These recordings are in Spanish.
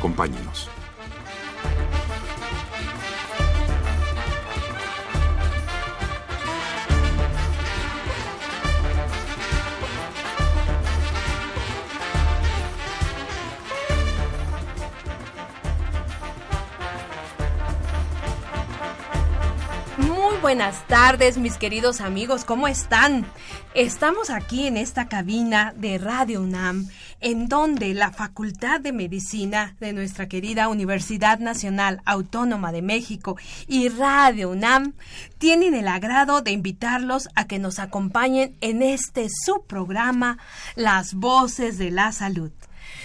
Acompáñenos. Muy buenas tardes, mis queridos amigos, ¿cómo están? Estamos aquí en esta cabina de Radio UNAM, en donde la Facultad de Medicina de nuestra querida Universidad Nacional Autónoma de México y Radio UNAM tienen el agrado de invitarlos a que nos acompañen en este subprograma Las Voces de la Salud.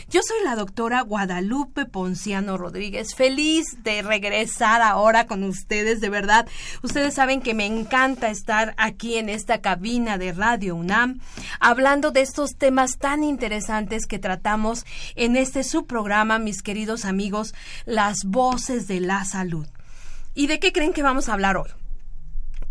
Yo soy la doctora Guadalupe Ponciano Rodríguez, feliz de regresar ahora con ustedes, de verdad. Ustedes saben que me encanta estar aquí en esta cabina de Radio UNAM, hablando de estos temas tan interesantes que tratamos en este subprograma, mis queridos amigos, las voces de la salud. ¿Y de qué creen que vamos a hablar hoy?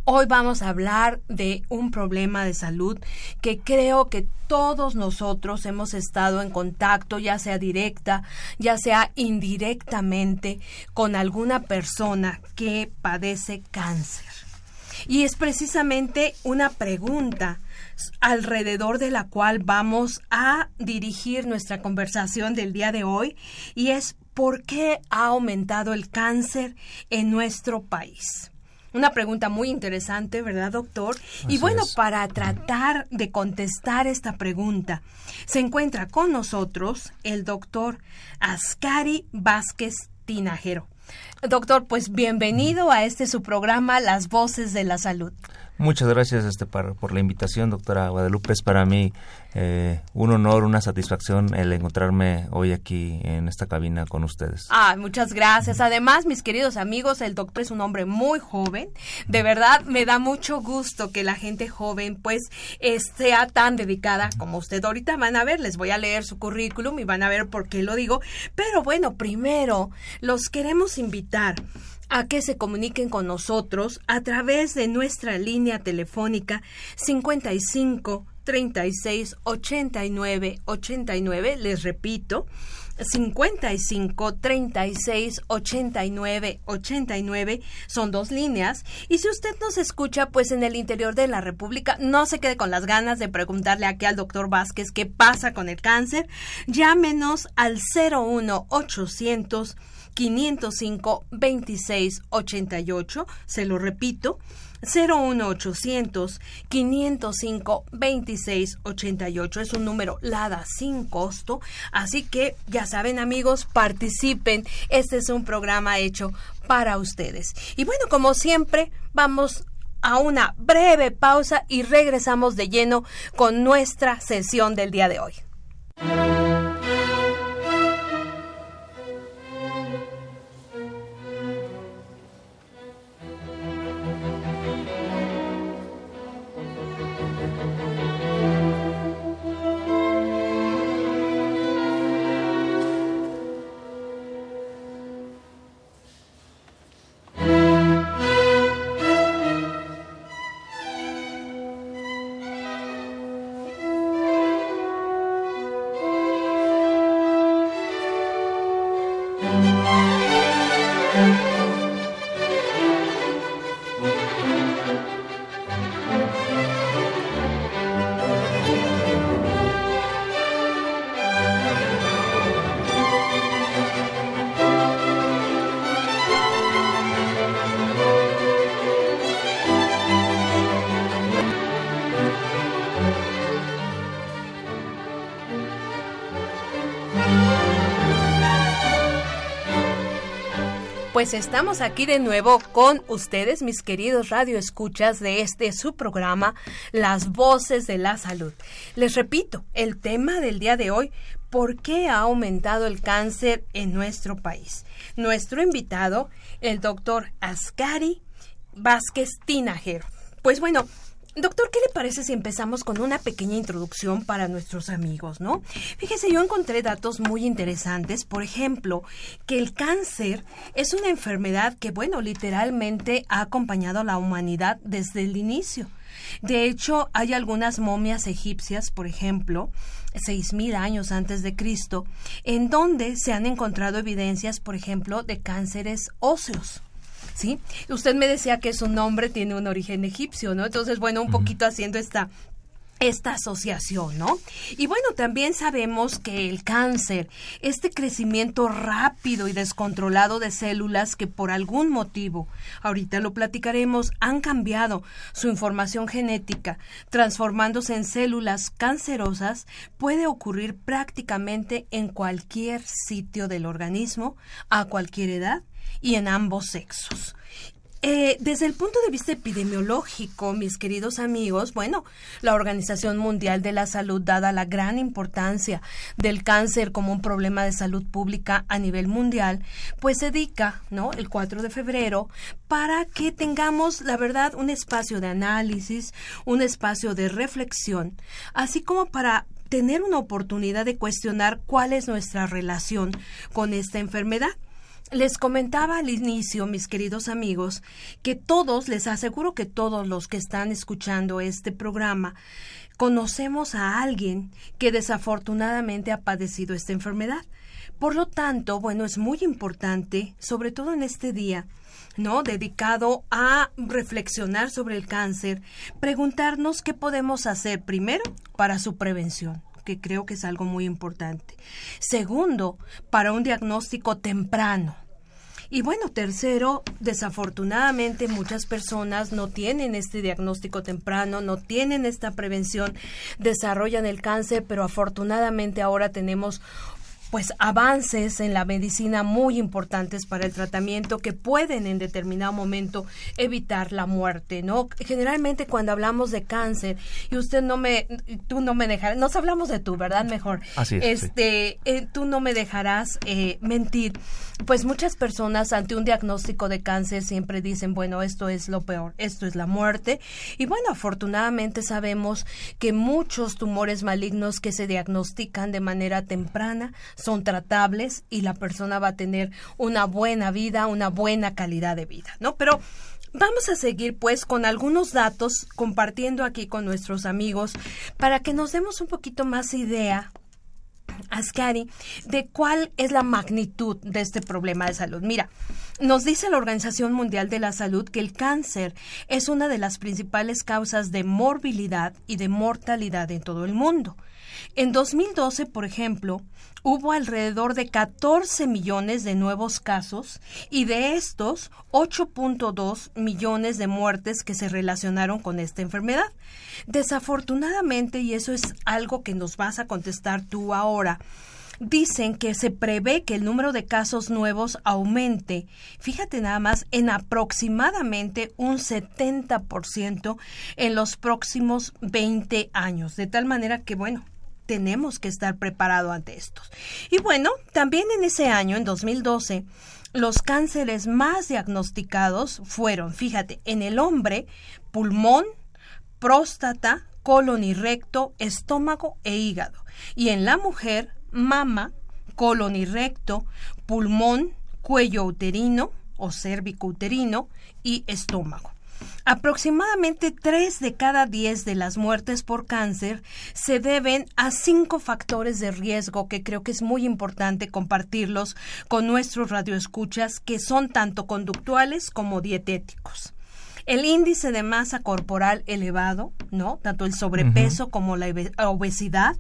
Hoy vamos a hablar de un problema de salud que creo que todos nosotros hemos estado en contacto, ya sea directa, ya sea indirectamente, con alguna persona que padece cáncer. Y es precisamente una pregunta alrededor de la cual vamos a dirigir nuestra conversación del día de hoy y es ¿por qué ha aumentado el cáncer en nuestro país? Una pregunta muy interesante, ¿verdad, doctor? y bueno, para tratar de contestar esta pregunta, se encuentra con nosotros el doctor Ascari Vázquez Tinajero. Doctor, pues bienvenido a este su programa Las Voces de la Salud. Muchas gracias este, por, por la invitación, doctora Guadalupe. Es para mí eh, un honor, una satisfacción el encontrarme hoy aquí en esta cabina con ustedes. Ah, muchas gracias. Además, mis queridos amigos, el doctor es un hombre muy joven. De verdad, me da mucho gusto que la gente joven, pues, sea tan dedicada como usted. Ahorita van a ver, les voy a leer su currículum y van a ver por qué lo digo. Pero bueno, primero, los queremos invitar a que se comuniquen con nosotros a través de nuestra línea telefónica 55 36 89 89. Les repito, 55 36 89 89 son dos líneas y si usted nos escucha pues en el interior de la República no se quede con las ganas de preguntarle aquí al doctor Vázquez qué pasa con el cáncer llámenos al 01 800 505 26 88 se lo repito 01800 505 26 88 es un número LADA sin costo. Así que ya saben amigos participen. Este es un programa hecho para ustedes. Y bueno como siempre vamos a una breve pausa y regresamos de lleno con nuestra sesión del día de hoy. Pues estamos aquí de nuevo con ustedes, mis queridos radioescuchas de este su programa, Las Voces de la Salud. Les repito, el tema del día de hoy, por qué ha aumentado el cáncer en nuestro país. Nuestro invitado, el doctor Ascari Vázquez Tinajero. Pues bueno, Doctor, ¿qué le parece si empezamos con una pequeña introducción para nuestros amigos, no? Fíjese, yo encontré datos muy interesantes, por ejemplo, que el cáncer es una enfermedad que, bueno, literalmente ha acompañado a la humanidad desde el inicio. De hecho, hay algunas momias egipcias, por ejemplo, seis mil años antes de Cristo, en donde se han encontrado evidencias, por ejemplo, de cánceres óseos. ¿Sí? Usted me decía que su nombre tiene un origen egipcio, ¿no? Entonces, bueno, un poquito haciendo esta esta asociación, ¿no? Y bueno, también sabemos que el cáncer, este crecimiento rápido y descontrolado de células que por algún motivo, ahorita lo platicaremos, han cambiado su información genética, transformándose en células cancerosas, puede ocurrir prácticamente en cualquier sitio del organismo, a cualquier edad y en ambos sexos. Eh, desde el punto de vista epidemiológico, mis queridos amigos, bueno, la Organización Mundial de la Salud, dada la gran importancia del cáncer como un problema de salud pública a nivel mundial, pues se dedica, ¿no? El 4 de febrero para que tengamos, la verdad, un espacio de análisis, un espacio de reflexión, así como para tener una oportunidad de cuestionar cuál es nuestra relación con esta enfermedad. Les comentaba al inicio, mis queridos amigos, que todos, les aseguro que todos los que están escuchando este programa, conocemos a alguien que desafortunadamente ha padecido esta enfermedad. Por lo tanto, bueno, es muy importante, sobre todo en este día, ¿no? Dedicado a reflexionar sobre el cáncer, preguntarnos qué podemos hacer primero para su prevención que creo que es algo muy importante. Segundo, para un diagnóstico temprano. Y bueno, tercero, desafortunadamente muchas personas no tienen este diagnóstico temprano, no tienen esta prevención, desarrollan el cáncer, pero afortunadamente ahora tenemos pues avances en la medicina muy importantes para el tratamiento que pueden en determinado momento evitar la muerte, ¿no? Generalmente cuando hablamos de cáncer y usted no me tú no me dejarás, nos hablamos de tú, ¿verdad? Mejor. Así es. Este, eh, tú no me dejarás eh, mentir. Pues muchas personas ante un diagnóstico de cáncer siempre dicen, bueno, esto es lo peor, esto es la muerte. Y bueno, afortunadamente sabemos que muchos tumores malignos que se diagnostican de manera temprana son tratables y la persona va a tener una buena vida, una buena calidad de vida, ¿no? Pero Vamos a seguir pues con algunos datos compartiendo aquí con nuestros amigos para que nos demos un poquito más idea Ascari, de cuál es la magnitud de este problema de salud. Mira, nos dice la Organización Mundial de la Salud que el cáncer es una de las principales causas de morbilidad y de mortalidad en todo el mundo. En 2012, por ejemplo, hubo alrededor de 14 millones de nuevos casos y de estos 8.2 millones de muertes que se relacionaron con esta enfermedad. Desafortunadamente, y eso es algo que nos vas a contestar tú ahora, dicen que se prevé que el número de casos nuevos aumente, fíjate nada más, en aproximadamente un 70% en los próximos 20 años. De tal manera que, bueno, tenemos que estar preparados ante estos. Y bueno, también en ese año, en 2012, los cánceres más diagnosticados fueron, fíjate, en el hombre, pulmón, próstata, colon y recto, estómago e hígado. Y en la mujer, mama, colon y recto, pulmón, cuello uterino o cérvico uterino y estómago. Aproximadamente 3 de cada 10 de las muertes por cáncer se deben a cinco factores de riesgo que creo que es muy importante compartirlos con nuestros radioescuchas que son tanto conductuales como dietéticos. El índice de masa corporal elevado, ¿no? Tanto el sobrepeso como la obesidad.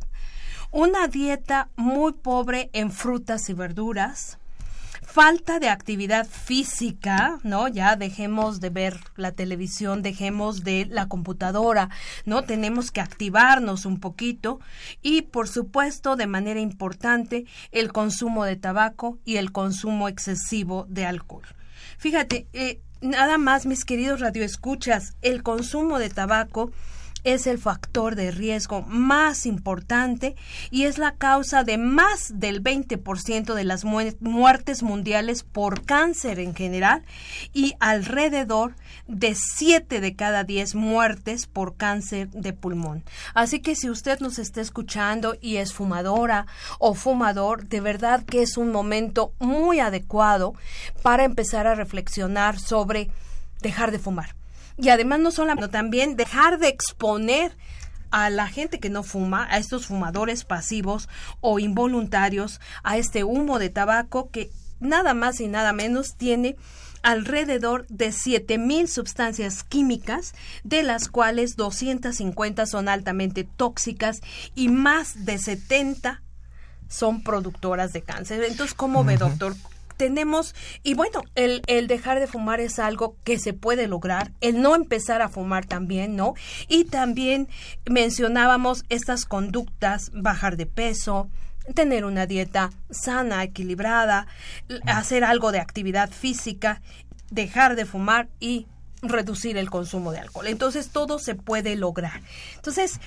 Una dieta muy pobre en frutas y verduras falta de actividad física, ¿no? Ya dejemos de ver la televisión, dejemos de la computadora, ¿no? Tenemos que activarnos un poquito y, por supuesto, de manera importante, el consumo de tabaco y el consumo excesivo de alcohol. Fíjate, eh, nada más, mis queridos radioescuchas, el consumo de tabaco es el factor de riesgo más importante y es la causa de más del 20% de las muertes mundiales por cáncer en general y alrededor de 7 de cada 10 muertes por cáncer de pulmón. Así que si usted nos está escuchando y es fumadora o fumador, de verdad que es un momento muy adecuado para empezar a reflexionar sobre dejar de fumar. Y además no solamente, también dejar de exponer a la gente que no fuma, a estos fumadores pasivos o involuntarios, a este humo de tabaco que nada más y nada menos tiene alrededor de 7000 sustancias químicas, de las cuales 250 son altamente tóxicas y más de 70 son productoras de cáncer. Entonces, ¿cómo ve, doctor? Tenemos, y bueno, el, el, dejar de fumar es algo que se puede lograr, el no empezar a fumar también, ¿no? Y también mencionábamos estas conductas, bajar de peso, tener una dieta sana, equilibrada, hacer algo de actividad física, dejar de fumar y reducir el consumo de alcohol. Entonces todo se puede lograr. Entonces,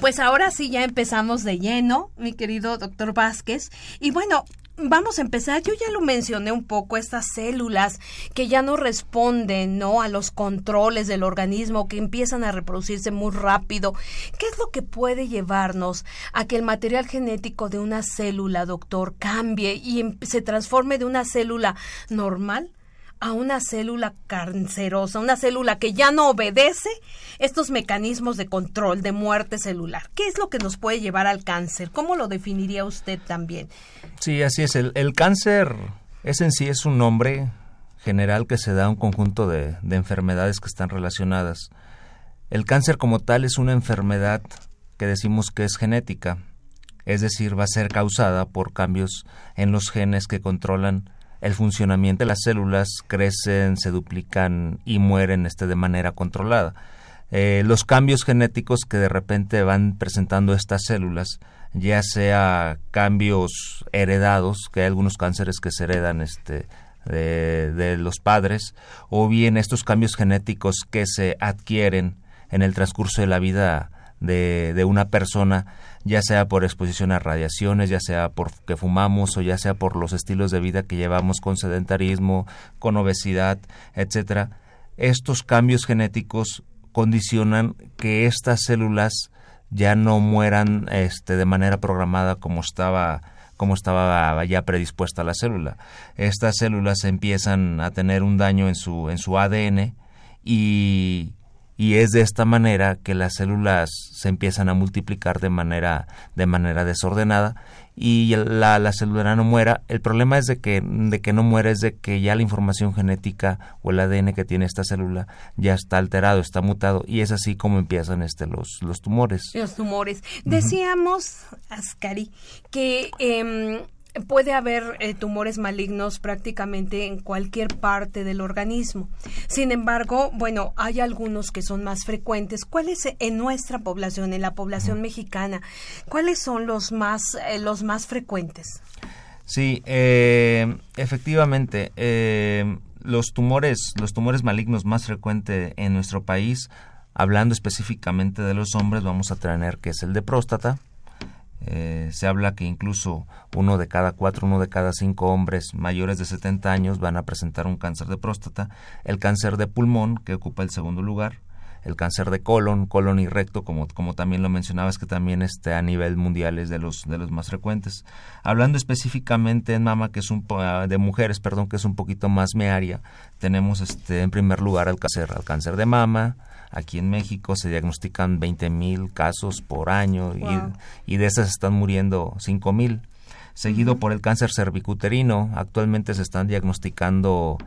pues ahora sí ya empezamos de lleno, mi querido doctor Vázquez. Y bueno, vamos a empezar. Yo ya lo mencioné un poco, estas células que ya no responden, ¿no? A los controles del organismo, que empiezan a reproducirse muy rápido. ¿Qué es lo que puede llevarnos a que el material genético de una célula, doctor, cambie y em, se transforme de una célula normal a una célula cancerosa, una célula que ya no obedece estos mecanismos de control de muerte celular. ¿Qué es lo que nos puede llevar al cáncer? ¿Cómo lo definiría usted también? Sí, así es. El, cáncer es en sí es un nombre general que se da a un conjunto de, de enfermedades que están relacionadas. El cáncer como tal es una enfermedad que decimos que es genética, es decir, va a ser causada por cambios en los genes que controlan el funcionamiento de las células crecen, se duplican y mueren este, de manera controlada. Eh, los cambios genéticos que de repente van presentando estas células, ya sea cambios heredados, que hay algunos cánceres que se heredan este, de, los padres, o bien estos cambios genéticos que se adquieren en el transcurso de la vida de, de una persona, ya sea por exposición a radiaciones, ya sea porque fumamos o ya sea por los estilos de vida que llevamos con sedentarismo, con obesidad, etcétera. Estos cambios genéticos condicionan que estas células ya no mueran este, de manera programada como estaba como estaba ya predispuesta la célula. Estas células empiezan a tener un daño en su en su ADN y y es de esta manera que las células se empiezan a multiplicar de manera de manera desordenada y la, la célula no muera. El problema es de que, de que no muere es de que ya la información genética o el ADN que tiene esta célula ya está alterado, está mutado y es así como empiezan este los, los tumores. Los tumores. Decíamos, Ascari, que eh, puede haber eh, tumores malignos prácticamente en cualquier parte del organismo. Sin embargo, bueno, hay algunos que son más frecuentes. ¿Cuáles en nuestra población, en la población mexicana, cuáles son los más eh, los más frecuentes? Sí, eh, efectivamente, los tumores los tumores malignos más frecuentes en nuestro país, hablando específicamente de los hombres, vamos a tener que es el de próstata, eh, se habla que incluso uno de cada cuatro, uno de cada cinco hombres mayores de 70 años van a presentar un cáncer de próstata, el cáncer de pulmón, que ocupa el segundo lugar, el cáncer de colon, colon y recto, como, como también lo mencionabas, que también este, a nivel mundial es de los, de los más frecuentes. Hablando específicamente en mama, que es un ah, de mujeres, perdón, que es un poquito más mearia, tenemos este, en primer lugar el cáncer, cáncer de mama, Aquí en México se diagnostican 20 mil casos por año y, de esas están muriendo 5 mil. Seguido por el cáncer cervicuterino, actualmente se están diagnosticando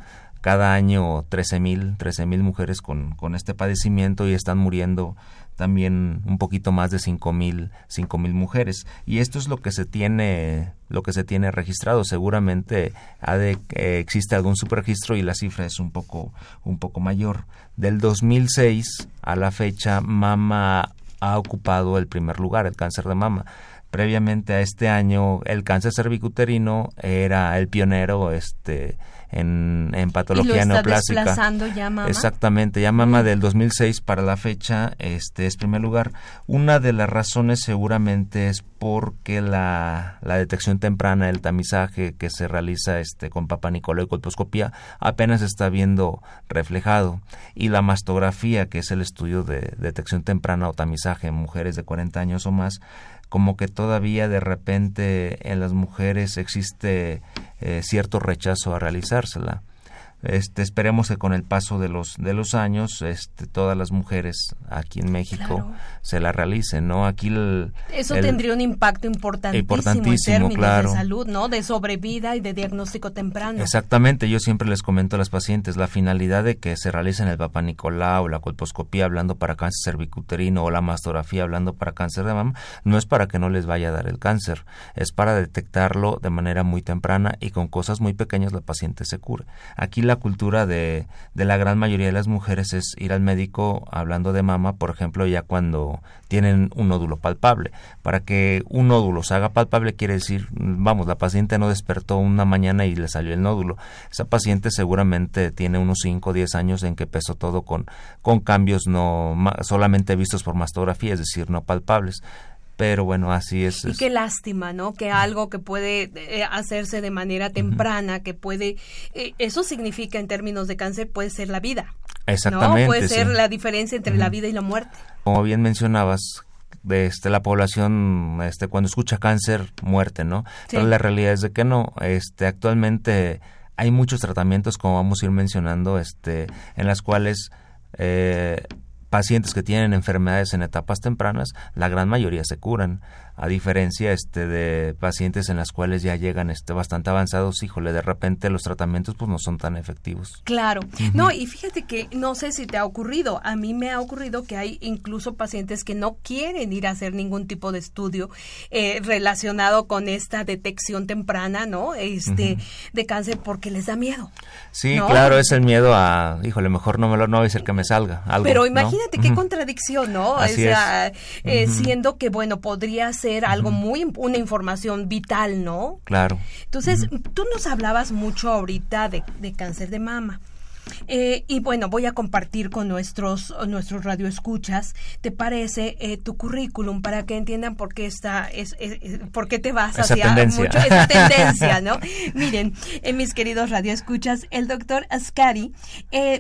cada año 13 mil, 13 mil mujeres con, con este padecimiento y están muriendo también un poquito más de cinco mil cinco mil mujeres. Y esto es lo que se tiene lo que se tiene registrado. Seguramente ha de, eh, existe algún subregistro y la cifra es un poco un poco mayor. Del 2006 a la fecha mama ha ocupado el primer lugar el cáncer de mama. Previamente a este año el cáncer cervicuterino era el pionero este en, en patología ¿Y lo neoplásica. ya mama? Exactamente, ya mama del 2006 para la fecha este es primer lugar. Una de las razones seguramente es porque la, la detección temprana, el tamizaje que se realiza este con Papa y colposcopía apenas está viendo reflejado y la mastografía, que es el estudio de detección temprana o tamizaje en mujeres de 40 años o más, como que todavía de repente en las mujeres existe eh, cierto rechazo a realizársela. Este, esperemos que con el paso de los de los años este, todas las mujeres aquí en México se la realicen no aquí eso tendría un impacto importantísimo, en términos de salud no de sobrevida y de diagnóstico temprano. Exactamente yo siempre les comento a las pacientes la finalidad de que se realicen el Papa o la colposcopía hablando para cáncer cervicuterino o la mastografía hablando para cáncer de mama no es para que no les vaya a dar el cáncer es para detectarlo de manera muy temprana y con cosas muy pequeñas la paciente se cura. Aquí la cultura de, de la gran mayoría de las mujeres es ir al médico hablando de mama, por ejemplo, ya cuando tienen un nódulo palpable. Para que un nódulo se haga palpable quiere decir, vamos, la paciente no despertó una mañana y le salió el nódulo. Esa paciente seguramente tiene unos 5 o 10 años en que empezó todo con, con cambios no solamente vistos por mastografía, es decir, no palpables pero bueno, así es. Y qué lástima, ¿no? Que algo que puede eh, hacerse de manera temprana, que puede, eh, eso significa en términos de cáncer, puede ser la vida. Exactamente. ¿no? Puede ser la diferencia entre la vida y la muerte. Como bien mencionabas, este, la población este, cuando escucha cáncer, muerte, ¿no? Pero la realidad es de que no. Este, actualmente hay muchos tratamientos, como vamos a ir mencionando, este, en las cuales eh, pacientes que tienen enfermedades en etapas tempranas, la gran mayoría se curan a diferencia este de pacientes en las cuales ya llegan este bastante avanzados, híjole, de repente los tratamientos pues no son tan efectivos. Claro. No, y fíjate que no sé si te ha ocurrido, a mí me ha ocurrido que hay incluso pacientes que no quieren ir a hacer ningún tipo de estudio eh, relacionado con esta detección temprana, ¿no? Este de cáncer porque les da miedo. Sí, claro, es el miedo a, híjole, mejor no me lo no voy a decir que me salga algo. Pero imagínate qué contradicción, ¿no? Así es. Eh, siendo que bueno, podría ser algo muy, una información vital, ¿no? Claro. Entonces, tú nos hablabas mucho ahorita de, de cáncer de mama. Eh, y bueno, voy a compartir con nuestros, nuestros radioescuchas, ¿te parece eh, tu currículum para que entiendan por qué está, es, por qué te vas esa hacia tendencia. mucho esa tendencia, ¿no? Miren, eh, mis queridos radioescuchas, el doctor Ascari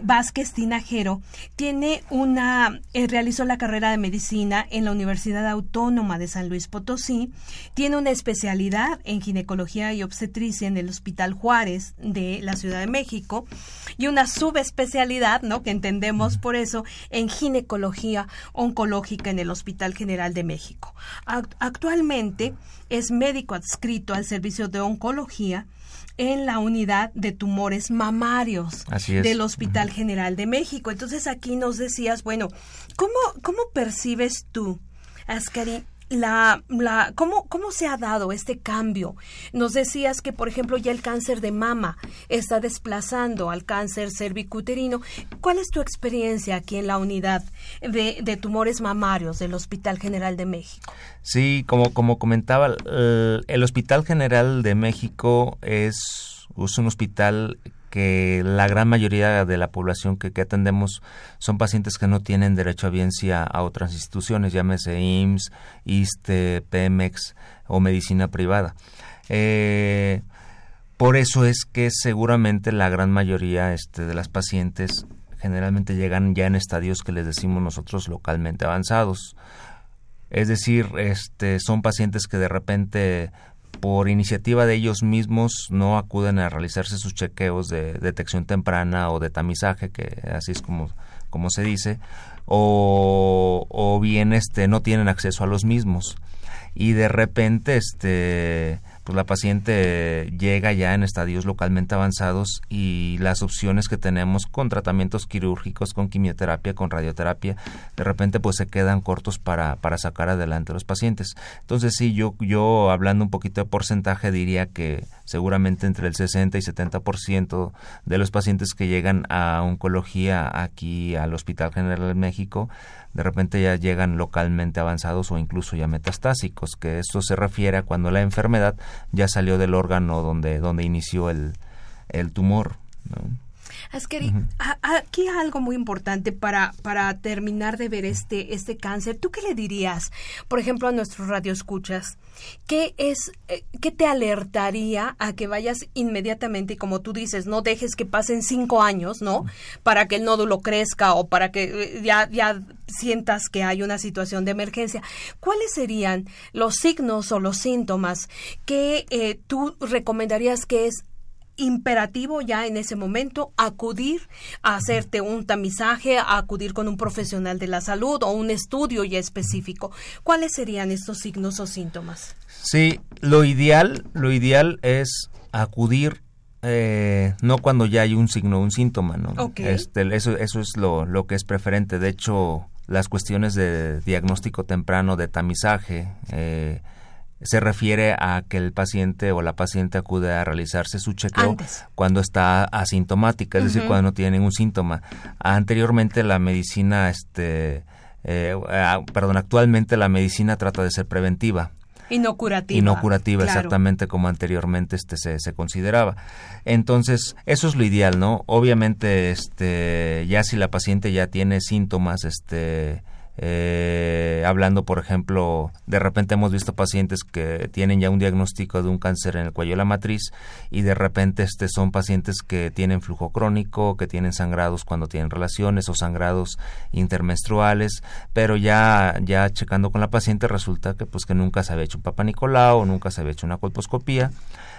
Vázquez Tinajero tiene una, realizó la carrera de medicina en la Universidad Autónoma de San Luis Potosí, tiene una especialidad en ginecología y obstetricia en el Hospital Juárez de la Ciudad de México y una subespecialidad, ¿no? Que entendemos por eso en ginecología oncológica en el Hospital General de México. Actualmente es médico adscrito al servicio de oncología en la unidad de tumores mamarios del Hospital General de México. Entonces aquí nos decías, bueno, ¿cómo, cómo percibes tú, Ascari, la, la ¿cómo, ¿cómo se ha dado este cambio? Nos decías que, por ejemplo, ya el cáncer de mama está desplazando al cáncer cervicuterino. ¿Cuál es tu experiencia aquí en la unidad de, de tumores mamarios del Hospital General de México? Sí, como, como comentaba, el, Hospital General de México es, es un hospital que la gran mayoría de la población que, atendemos son pacientes que no tienen derecho a biencia a otras instituciones, llámese IMSS, ISTE, PEMEX o medicina privada. Eh, por eso es que seguramente la gran mayoría este, de las pacientes generalmente llegan ya en estadios que les decimos nosotros localmente avanzados. Es decir, este, son pacientes que de repente por iniciativa de ellos mismos no acuden a realizarse sus chequeos de detección temprana o de tamizaje, que así es como, como se dice, o, o bien este, no tienen acceso a los mismos. Y de repente este, pues la paciente llega ya en estadios localmente avanzados y las opciones que tenemos con tratamientos quirúrgicos, con quimioterapia, con radioterapia, de repente pues se quedan cortos para, para sacar adelante a los pacientes. Entonces sí, yo, yo hablando un poquito de porcentaje diría que seguramente entre el 60 y 70% de los pacientes que llegan a oncología aquí al Hospital General de México de repente ya llegan localmente avanzados o incluso ya metastásicos, que esto se refiere a cuando la enfermedad ya salió del órgano donde, donde inició el, el tumor. ¿no? Askeri, aquí algo muy importante para, para terminar de ver este, este cáncer. ¿Tú qué le dirías, por ejemplo, a nuestros radioescuchas? ¿Qué es, eh, qué te alertaría a que vayas inmediatamente y como tú dices, no dejes que pasen cinco años, ¿no? Para que el nódulo crezca o para que eh, ya, ya sientas que hay una situación de emergencia. ¿Cuáles serían los signos o los síntomas que eh, tú recomendarías que es imperativo ya en ese momento acudir a hacerte un tamizaje, a acudir con un profesional de la salud o un estudio ya específico. ¿Cuáles serían estos signos o síntomas? Sí, lo ideal, lo ideal es acudir eh, no cuando ya hay un signo, un síntoma, ¿no? Este, eso, eso es lo, lo que es preferente. De hecho, las cuestiones de diagnóstico temprano, de tamizaje, eh, se refiere a que el paciente o la paciente acude a realizarse su chequeo cuando está asintomática, es decir, cuando no tiene ningún síntoma. Anteriormente la medicina, este, eh, perdón, actualmente la medicina trata de ser preventiva. Y no curativa. Y no curativa, exactamente como anteriormente este se, se, consideraba. Entonces, eso es lo ideal, ¿no? Obviamente, este, ya si la paciente ya tiene síntomas, este, eh, hablando, por ejemplo, de repente hemos visto pacientes que tienen ya un diagnóstico de un cáncer en el cuello de la matriz y de repente este son pacientes que tienen flujo crónico, que tienen sangrados cuando tienen relaciones o sangrados intermenstruales, pero ya ya checando con la paciente resulta que pues que nunca se había hecho un papá Nicolau, nunca se había hecho una colposcopía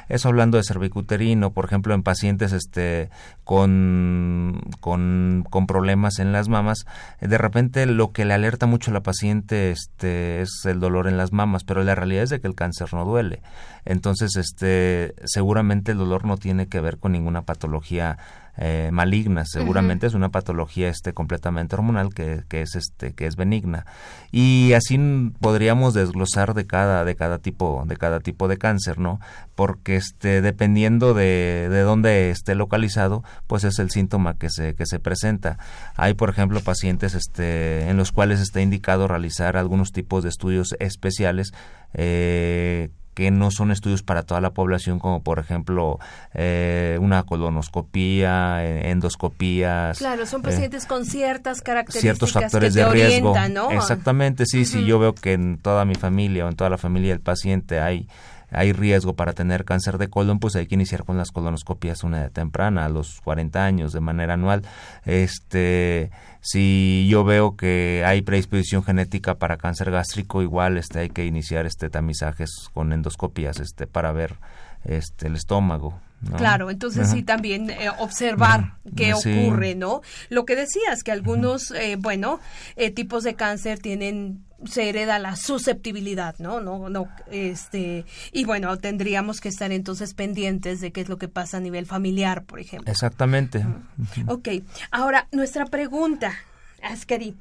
eso hablando de cervicuterino, por ejemplo, en pacientes este, con, con, con problemas en las mamas, de repente lo que le alerta mucho a la paciente este, es el dolor en las mamas, pero la realidad es de que el cáncer no duele. Entonces, este, seguramente el dolor no tiene que ver con ninguna patología eh, malignas seguramente es una patología este completamente hormonal que, que, es este que es benigna. Y así podríamos desglosar de cada de cada tipo de cada tipo de cáncer no porque este dependiendo de, de dónde esté localizado pues es el síntoma que se que se presenta. Hay por ejemplo pacientes este en los cuales está indicado realizar algunos tipos de estudios especiales eh, que no son estudios para toda la población, como por ejemplo eh, una colonoscopía, endoscopías. Claro, son eh, pacientes con ciertas características ciertos factores de riesgo. Exactamente, sí, si yo veo que en toda mi familia o en toda la familia del paciente hay hay riesgo para tener cáncer de colon, pues hay que iniciar con las colonoscopias una edad temprana, a los 40 años, de manera anual. Este, si yo veo que hay predisposición genética para cáncer gástrico, igual este, hay que iniciar este tamizajes con endoscopias este, para ver este, el estómago. Claro, entonces sí también eh, observar qué ocurre, ¿no? Lo que decías, que algunos, eh, bueno, eh, tipos de cáncer tienen se hereda la susceptibilidad, ¿no? No, no, este, y bueno, tendríamos que estar entonces pendientes de qué es lo que pasa a nivel familiar, por ejemplo. Exactamente. Ok, ahora nuestra pregunta, Askari,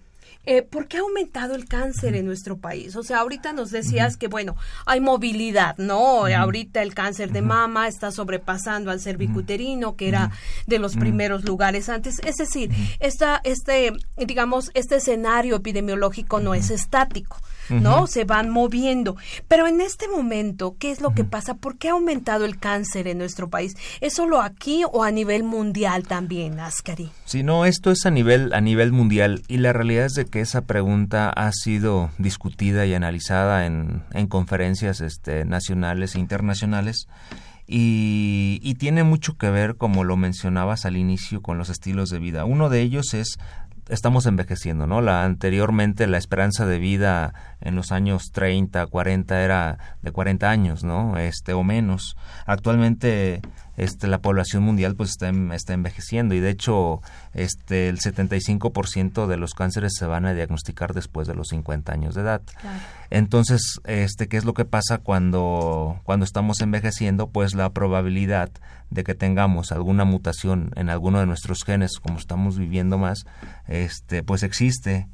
eh, ¿por qué ha aumentado el cáncer en nuestro país? O sea, ahorita nos decías que, bueno, hay movilidad, ¿no? Ahorita el cáncer de mama está sobrepasando al cervicuterino, que era de los primeros lugares antes. Es decir, esta, este, digamos, este escenario epidemiológico no es estático. ¿No? Se van moviendo. Pero en este momento, ¿qué es lo que pasa? ¿Por qué ha aumentado el cáncer en nuestro país? ¿Es solo aquí o a nivel mundial también, Ascari? Sí, no, esto es a nivel, a nivel mundial y la realidad es de que esa pregunta ha sido discutida y analizada en, en conferencias este, nacionales e internacionales. Y, y, tiene mucho que ver, como lo mencionabas al inicio, con los estilos de vida. Uno de ellos es estamos envejeciendo, ¿no? La anteriormente la esperanza de vida en los años 30, 40 era de 40 años, ¿no? Este o menos. Actualmente este la población mundial pues está, está envejeciendo y de hecho este el 75% de los cánceres se van a diagnosticar después de los 50 años de edad. Entonces, este qué es lo que pasa cuando cuando estamos envejeciendo? Pues la probabilidad de que tengamos alguna mutación en alguno de nuestros genes como estamos viviendo más, este pues existe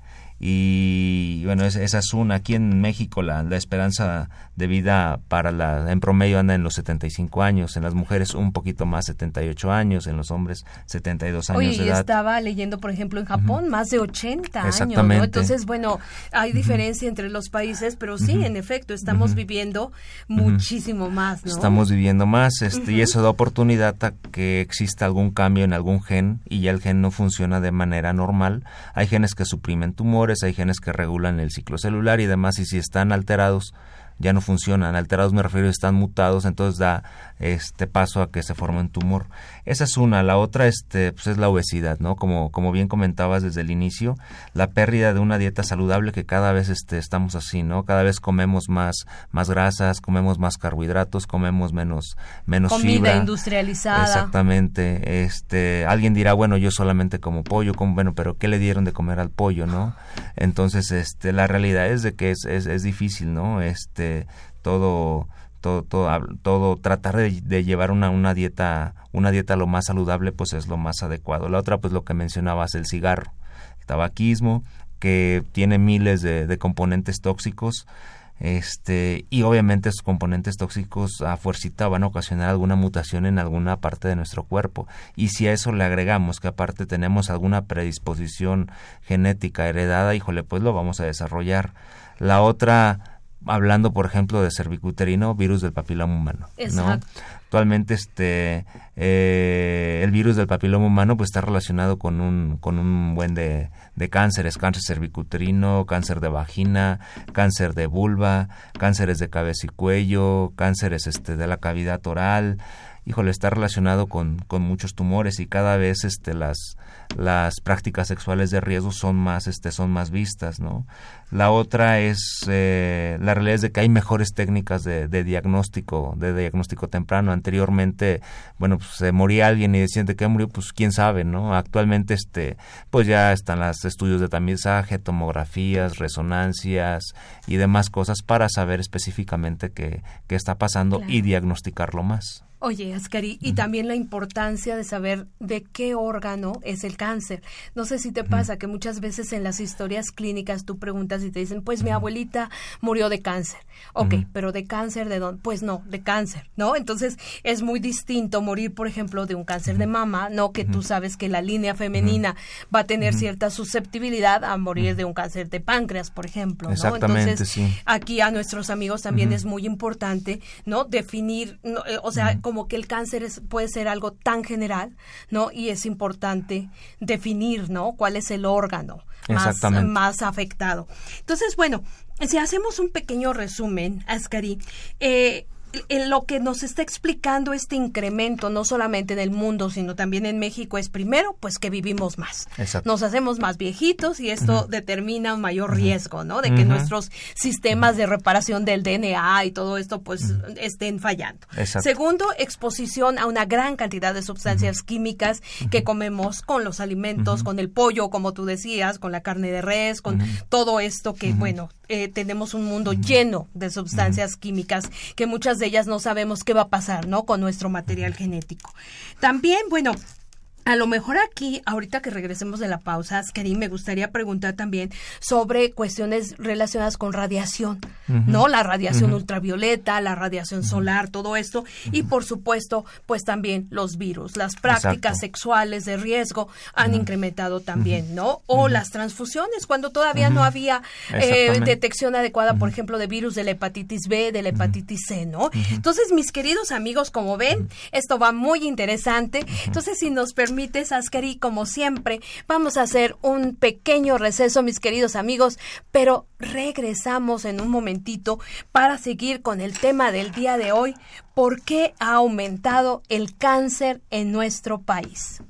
y bueno, esa es una. Aquí en México la, la, esperanza de vida para la en promedio anda en los 75 años, en las mujeres un poquito más, 78 años, en los hombres 72 años Oye, de edad. estaba leyendo, por ejemplo, en Japón más de 80 Exactamente. años, ¿no? Entonces, bueno, hay diferencia entre los países, pero sí, en efecto, estamos viviendo muchísimo más, ¿no? Estamos viviendo más, este, y eso da oportunidad a que exista algún cambio en algún gen y ya el gen no funciona de manera normal. Hay genes que suprimen tumores, hay genes que regulan el ciclo celular y demás, y si están alterados, ya no funcionan. Alterados me refiero, están mutados, entonces da este paso a que se forme un tumor. Esa es una. La otra este, pues es la obesidad, ¿no? Como, como bien comentabas desde el inicio, la pérdida de una dieta saludable que cada vez este, estamos así, ¿no? Cada vez comemos más, más grasas, comemos más carbohidratos, comemos menos, menos Comida fibra. industrializada. Exactamente. Este, alguien dirá, bueno, yo solamente como pollo, como, bueno, pero ¿qué le dieron de comer al pollo, no? Entonces, este, la realidad es de que es, es, es difícil, ¿no? Este, todo, todo, todo, todo tratar de, llevar una, una dieta, una dieta lo más saludable, pues es lo más adecuado. La otra, pues lo que mencionabas, el cigarro, el tabaquismo, que tiene miles de, de componentes tóxicos, este y obviamente esos componentes tóxicos a fuercita van a ocasionar alguna mutación en alguna parte de nuestro cuerpo y si a eso le agregamos que aparte tenemos alguna predisposición genética heredada híjole pues lo vamos a desarrollar la otra hablando por ejemplo de cervicuterino virus del papiloma humano Exacto. ¿no? actualmente este eh, el virus del papiloma humano pues está relacionado con un con un buen de, de cánceres cáncer cervicuterino cáncer de vagina cáncer de vulva cánceres de cabeza y cuello cánceres este de la cavidad oral híjole está relacionado con, con muchos tumores y cada vez este las las prácticas sexuales de riesgo son más este son más vistas no la otra es eh, la realidad es de que hay mejores técnicas de, de diagnóstico de diagnóstico temprano. Anteriormente bueno pues se moría alguien y decían de qué murió pues quién sabe no actualmente este pues ya están los estudios de tamizaje tomografías resonancias y demás cosas para saber específicamente qué, qué está pasando Claro. y diagnosticarlo más Oye, Ascari, y también la importancia de saber de qué órgano es el cáncer. No sé si te pasa que muchas veces en las historias clínicas tú preguntas y te dicen, pues mi abuelita murió de cáncer. Ok, pero de cáncer de dónde? Pues no, de cáncer, ¿no? Entonces es muy distinto morir, por ejemplo, de un cáncer de mama, ¿no? Que tú sabes que la línea femenina va a tener cierta susceptibilidad a morir de un cáncer de páncreas, por ejemplo, ¿no? Exactamente, Entonces, sí. aquí a nuestros amigos también es muy importante, ¿no? Definir, no, eh, o sea, como que el cáncer es, puede ser algo tan general, ¿no? Y es importante definir, ¿no? Cuál es el órgano más, más afectado. Entonces, bueno, si hacemos un pequeño resumen, Ascari, eh, en lo que nos está explicando este incremento, no solamente en el mundo, sino también en México, es primero, pues que vivimos más. Exacto. Nos hacemos más viejitos y esto determina un mayor riesgo, ¿no? De que nuestros sistemas de reparación del DNA y todo esto, pues, estén fallando. Exacto. Segundo, exposición a una gran cantidad de sustancias químicas que comemos con los alimentos, con el pollo, como tú decías, con la carne de res, con todo esto que, bueno, eh, tenemos un mundo lleno de sustancias químicas que muchas ellas no sabemos qué va a pasar, ¿no? Con nuestro material genético. También, bueno, a lo mejor aquí, ahorita que regresemos de la pausa, Karim, me gustaría preguntar también sobre cuestiones relacionadas con radiación, ¿no? La radiación ultravioleta, la radiación solar, todo esto. Y por supuesto, pues también los virus. Las prácticas Exacto. sexuales de riesgo han incrementado también, ¿no? O las transfusiones, cuando todavía no había eh, detección adecuada, por ejemplo, de virus de la hepatitis B, de la hepatitis C, ¿no? Entonces, mis queridos amigos, como ven, esto va muy interesante. Entonces, si nos permites, Askari, como siempre, vamos a hacer un pequeño receso, mis queridos amigos, pero regresamos en un momentito para seguir con el tema del día de hoy, ¿por qué ha aumentado el cáncer en nuestro país?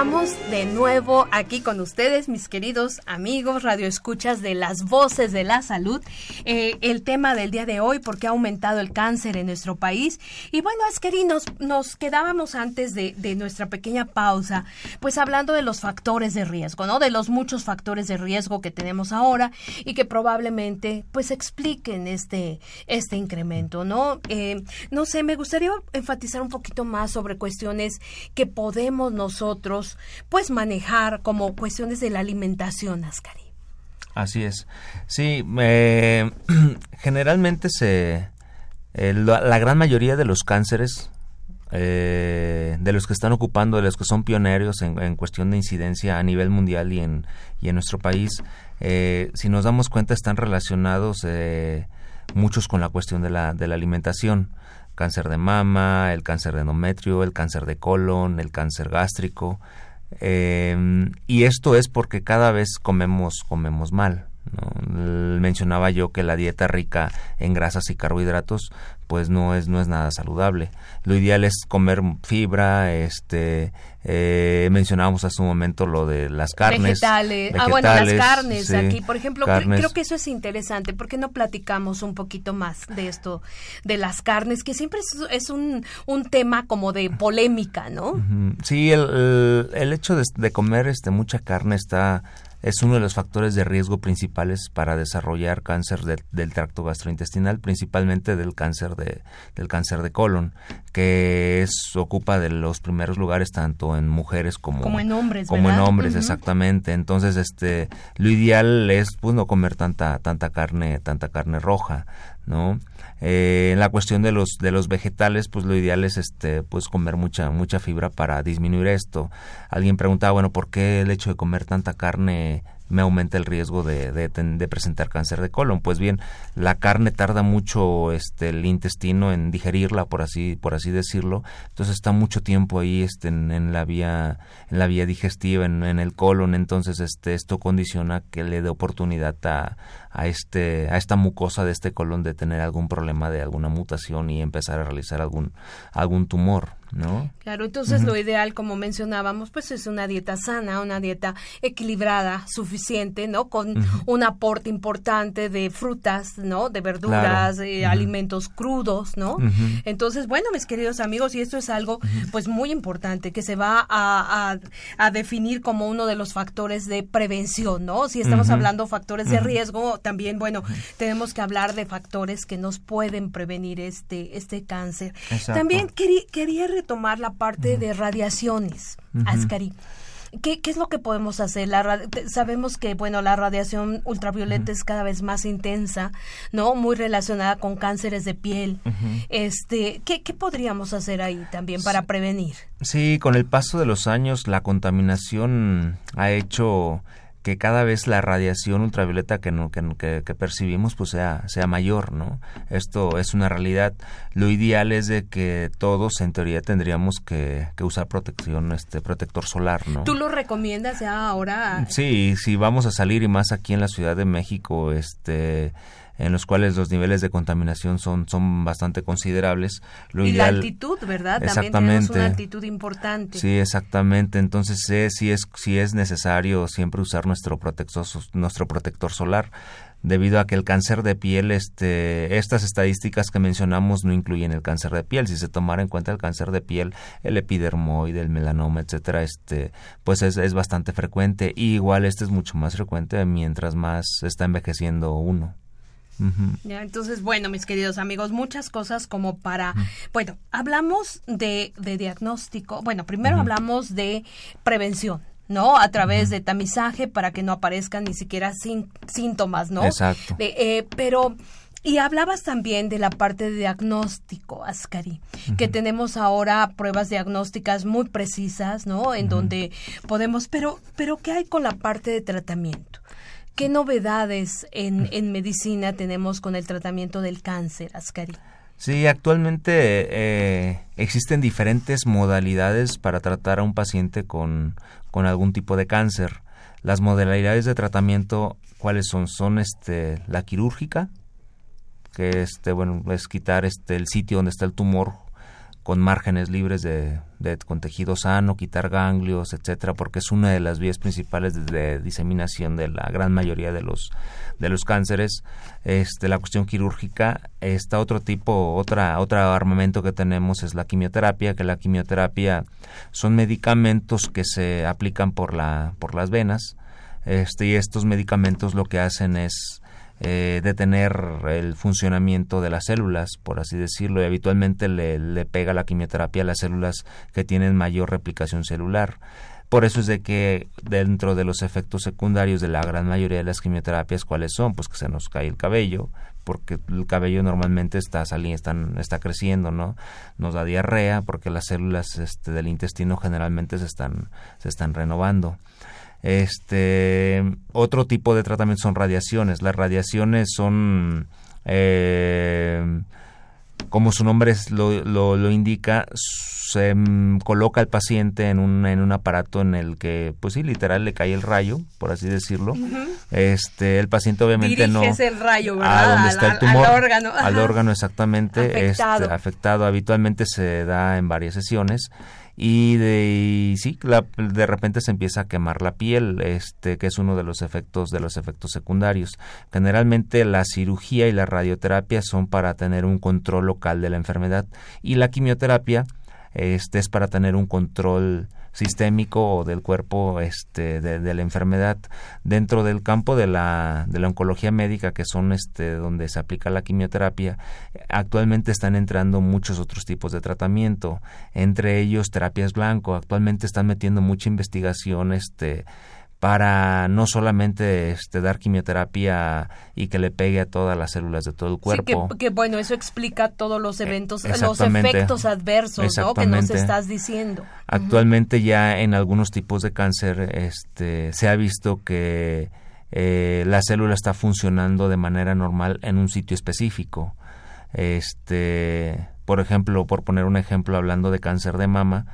Estamos de nuevo aquí con ustedes, mis queridos amigos, radioescuchas de las voces de la salud. Eh, el tema del día de hoy, porque ha aumentado el cáncer en nuestro país. Y bueno, Asqueri, nos, nos quedábamos antes de, de, nuestra pequeña pausa, pues hablando de los factores de riesgo, ¿no? De los muchos factores de riesgo que tenemos ahora y que probablemente, pues, expliquen este, este incremento, ¿no? Eh, no sé, me gustaría enfatizar un poquito más sobre cuestiones que podemos nosotros pues manejar como cuestiones de la alimentación, Ascari. Así es. Sí, eh, generalmente se eh, la, gran mayoría de los cánceres eh, de los que están ocupando, de los que son pioneros en, cuestión de incidencia a nivel mundial y en, y en nuestro país, si nos damos cuenta están relacionados muchos con la cuestión de la, de la alimentación cáncer de mama, el cáncer de endometrio, el cáncer de colon, el cáncer gástrico. Em, y esto es porque cada vez comemos, comemos mal. Mencionaba yo que la dieta rica en grasas y carbohidratos pues no es no es nada saludable. Lo ideal es comer fibra, este eh, mencionábamos hace un momento lo de las carnes. Vegetales. ah, bueno, las carnes aquí, por ejemplo, creo que eso es interesante. ¿Por qué no platicamos un poquito más de esto, de las carnes, que siempre es, un, un tema como de polémica, ¿no? Sí, el, el, hecho de, de comer este mucha carne está es uno de los factores de riesgo principales para desarrollar cáncer del tracto gastrointestinal, principalmente del cáncer de, del cáncer de colon, que es, ocupa de los primeros lugares tanto en mujeres como, como en hombres, como en hombres, exactamente. Entonces, este, lo ideal es pues, no comer tanta, tanta carne, tanta carne roja, ¿no? Eh, en la cuestión de los de los vegetales, pues lo ideal es este pues comer mucha mucha fibra para disminuir esto. Alguien preguntaba, bueno, ¿por qué el hecho de comer tanta carne me aumenta el riesgo de, de, presentar cáncer de colon. Pues bien, la carne tarda mucho este, el intestino en digerirla, por así, por así decirlo. Entonces está mucho tiempo ahí este, en, la vía, en la vía digestiva, en, el colon. Entonces este, esto condiciona que le dé oportunidad a, a, este, a esta mucosa de este colon de tener algún problema de alguna mutación y empezar a realizar algún, algún tumor. ¿No? Claro, entonces lo ideal, como mencionábamos, pues es una dieta sana, una dieta equilibrada, suficiente, ¿no? Con un aporte importante de frutas, ¿no? De verduras, de alimentos crudos, ¿no? Entonces, bueno, mis queridos amigos, y esto es algo, pues, muy importante, que se va a, a, definir como uno de los factores de prevención, ¿no? Si estamos hablando factores de riesgo, también, bueno, tenemos que hablar de factores que nos pueden prevenir este, este cáncer. También quería, quería tomar la parte de radiaciones, Ascari. ¿Qué, ¿Qué, es lo que podemos hacer? La, sabemos que, bueno, la radiación ultravioleta es cada vez más intensa, ¿no? Muy relacionada con cánceres de piel. este, ¿qué, ¿Qué podríamos hacer ahí también para prevenir? Sí, con el paso de los años, la contaminación ha hecho que cada vez la radiación ultravioleta que, que, que, percibimos pues sea, sea mayor, ¿no? Esto es una realidad. Lo ideal es de que todos en teoría tendríamos que, que usar protección, este protector solar, ¿no? ¿Tú lo recomiendas ya ahora? Sí, si vamos a salir y más aquí en la Ciudad de México, este en los cuales los niveles de contaminación son, son bastante considerables. Lo y la altitud, ¿verdad? También tenemos una altitud importante. Sí, exactamente. Entonces, eh, sí, es, sí es necesario siempre usar nuestro protector, nuestro protector solar debido a que el cáncer de piel, este, estas estadísticas que mencionamos no incluyen el cáncer de piel. Si se tomara en cuenta el cáncer de piel, el epidermoide, el melanoma, etcétera, este, pues es, es bastante frecuente. Y igual este es mucho más frecuente mientras más está envejeciendo uno entonces, bueno, mis queridos amigos, muchas cosas como para, bueno, hablamos de, de, diagnóstico, bueno, primero hablamos de prevención. ¿no? A través de tamizaje para que no aparezcan ni siquiera sin, síntomas, ¿no? Exacto. Eh, pero y hablabas también de la parte de diagnóstico, Ascari, que tenemos ahora pruebas diagnósticas muy precisas, ¿no? En donde podemos, pero, pero ¿qué hay con la parte de tratamiento? ¿Qué novedades en, en medicina tenemos con el tratamiento del cáncer, Ascari? Sí, actualmente eh, existen diferentes modalidades para tratar a un paciente con, con algún tipo de cáncer. Las modalidades de tratamiento, ¿cuáles son? Son este, la quirúrgica, que este, bueno, es quitar este, el sitio donde está el tumor con márgenes libres de, con tejido sano, quitar ganglios, etcétera, porque es una de las vías principales de, diseminación de la gran mayoría de los de los cánceres. Este, la cuestión quirúrgica está otro tipo, otra otro armamento que tenemos es la quimioterapia, que la quimioterapia son medicamentos que se aplican por la por las venas. Este, y estos medicamentos lo que hacen es eh, detener el funcionamiento de las células, por así decirlo, y habitualmente le, pega la quimioterapia a las células que tienen mayor replicación celular. Por eso es de que dentro de los efectos secundarios de la gran mayoría de las quimioterapias, ¿cuáles son? Pues que se nos cae el cabello, porque el cabello normalmente está saliendo, está creciendo, ¿no? Nos da diarrea porque las células este, del intestino generalmente se están, se están renovando. Este, otro tipo de tratamiento son radiaciones. Las radiaciones son, eh, como su nombre lo, lo, indica, se coloca al paciente en un, en un aparato en el que, pues sí, literal le cae el rayo, por así decirlo. Este, el paciente obviamente no. el rayo, ¿verdad? A donde está el tumor. Al órgano. Al órgano, exactamente. Afectado. Este, afectado. Habitualmente se da en varias sesiones y de sí de repente se empieza a quemar la piel este que es uno de los efectos de los efectos secundarios. Generalmente la cirugía y la radioterapia son para tener un control local de la enfermedad y la quimioterapia este es para tener un control sistémico o del cuerpo este de, la enfermedad. Dentro del campo de la de la oncología médica que son este donde se aplica la quimioterapia actualmente están entrando muchos otros tipos de tratamiento. Entre ellos terapias blanco. Actualmente están metiendo mucha investigación este para no solamente este, dar quimioterapia y que le pegue a todas las células de todo el cuerpo. Sí, que, bueno, eso explica todos los eh, eventos, los efectos adversos ¿no? que nos estás diciendo. Actualmente ya en algunos tipos de cáncer este, se ha visto que eh, la célula está funcionando de manera normal en un sitio específico. Este, por ejemplo, por poner un ejemplo hablando de cáncer de mama,